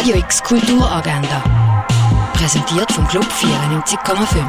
Radio X Kulturagenda. Präsentiert vom Club 94,5.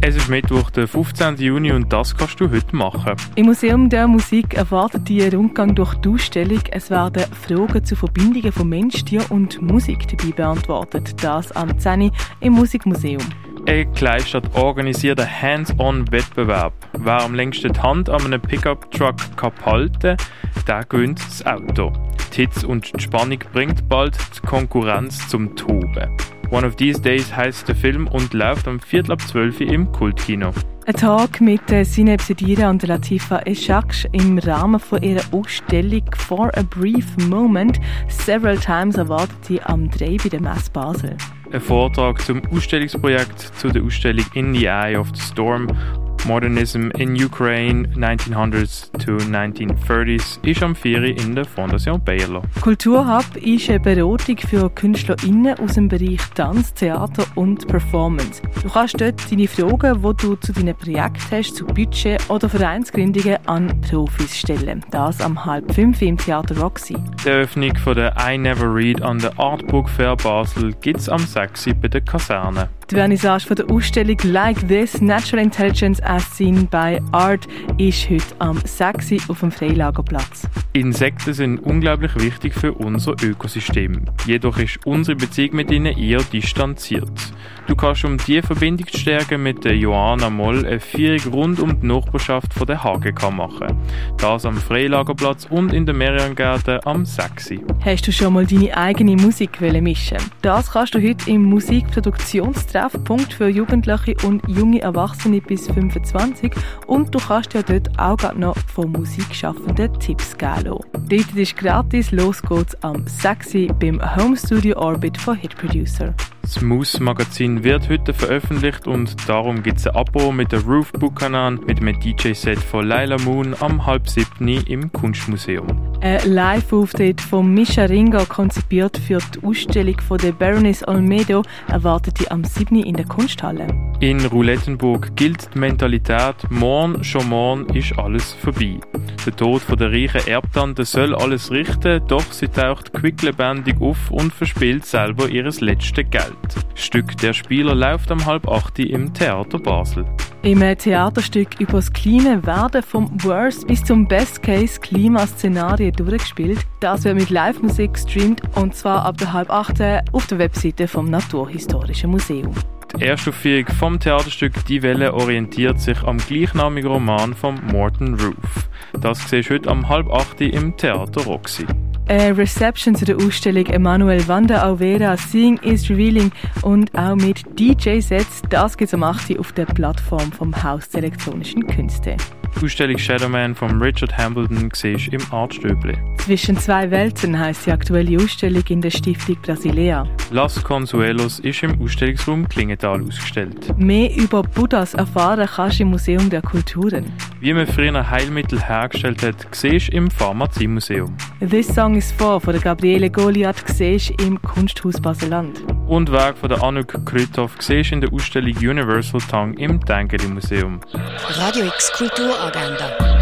Es ist Mittwoch, der 15. Juni und das kannst du heute machen. Im Museum der Musik erwartet dich ein Rundgang durch die Ausstellung. Es werden Fragen zu Verbindungen von Mensch, Tier und Musik dabei beantwortet. Das am 10. im Musikmuseum. Ein Kleinstadt organisiert einen Hands-on-Wettbewerb. Wer am längsten die Hand an einem Pickup-Truck halten kann, der gewinnt das Auto. Die Hitze und die Spannung bringt bald die Konkurrenz zum Toben. One of These Days heißt der Film und läuft am Viertel ab 12 Uhr im Kultkino. Ein Tag mit Sineb Sedira und Latifa Eshaksh im Rahmen von ihrer Ausstellung For a Brief Moment Several Times erwartet sie am 3 bei der Messe Basel. Ein Vortrag zum Ausstellungsprojekt zu der Ausstellung In the Eye of the Storm Modernism in Ukraine 1900s to 1930s ist am 4. in der Fondation Bayerlo. Kulturhub ist eine Beratung für KünstlerInnen aus dem Bereich Tanz, Theater und Performance. Du kannst dort deine Fragen, die du zu deinem Projekt hast, zu Budget oder Vereinsgründungen an Profis stellen. Das am halb fünf im Theater Roxy. Die Eröffnung von der I Never Read an der Artbook Fair Basel gibt es am 6. bei der Kaserne. Die Vernissage von der Ausstellung Like This Natural Intelligence Seen by Art ist heute am 6. auf dem Freilagerplatz. Insekten sind unglaublich wichtig für unser Ökosystem. Jedoch ist unsere Beziehung mit ihnen eher distanziert. Du kannst, um diese Verbindung zu stärken, mit der Johanna Moll eine Führung rund um die Nachbarschaft von der HGK machen. Das am Freilagerplatz und in der Meriangärten am 6. Hast du schon mal deine eigene Musik mischen Das kannst du heute im Musikproduktionstreffpunkt für Jugendliche und junge Erwachsene bis 25 und du kannst dir dort auch noch von Musikschaffenden Tipps geben Dort ist gratis, los geht's am 6. beim Home Studio Orbit von Hit Producer. Das Moose Magazin wird heute veröffentlicht und darum gibt es ein Abo mit der Roof Buchanan mit einem DJ-Set von Laila Moon am halb siebten im Kunstmuseum. Ein Live-Auftritt von Misha Ringa, konzipiert für die Ausstellung von der Baroness Olmedo, erwartet die am 7. in der Kunsthalle. In Roulettenburg gilt die Mentalität, morgen, schon morgen ist alles vorbei. Der Tod von der reichen Erbtante soll alles richten, doch sie taucht quicklebendig auf und verspielt selber ihres letzte Geld. Stück Der Spieler läuft am halb acht im Theater Basel. Im Theaterstück über das Klima werden vom Worst bis zum Best-Case-Klimaszenario durchgespielt. Das wird mit Live-Musik gestreamt und zwar ab der halb acht auf der Webseite vom Naturhistorischen Museum. Die Erstaufführung vom Theaterstück Die Welle orientiert sich am gleichnamigen Roman von Morton Roof. Das siehst du heute am halb acht im Theater Roxy. Eine Reception zu der Ausstellung Emanuel Wanda Alvera Seeing is Revealing und auch mit DJ-Sets, das gibt es am 8. auf der Plattform vom Haus der elektronischen Künste. Die Ausstellung Shadowman von Richard Hambledon siehst im Artstöble. Zwischen zwei Welten heißt die aktuelle Ausstellung in der Stiftung Brasilea. Las Consuelos ist im Ausstellungsraum Klingenthal ausgestellt. Mehr über Buddhas erfahren kannst du im Museum der Kulturen. Wie man früher Heilmittel hergestellt hat, siehst im Pharmaziemuseum. This Song is For von der Gabriele Goliath siehst im Kunsthaus Baseland. Und Werk von der Anouk Krüthoff siehst in der Ausstellung Universal Tongue im Tengeli Museum. Radio X Kulturagenda.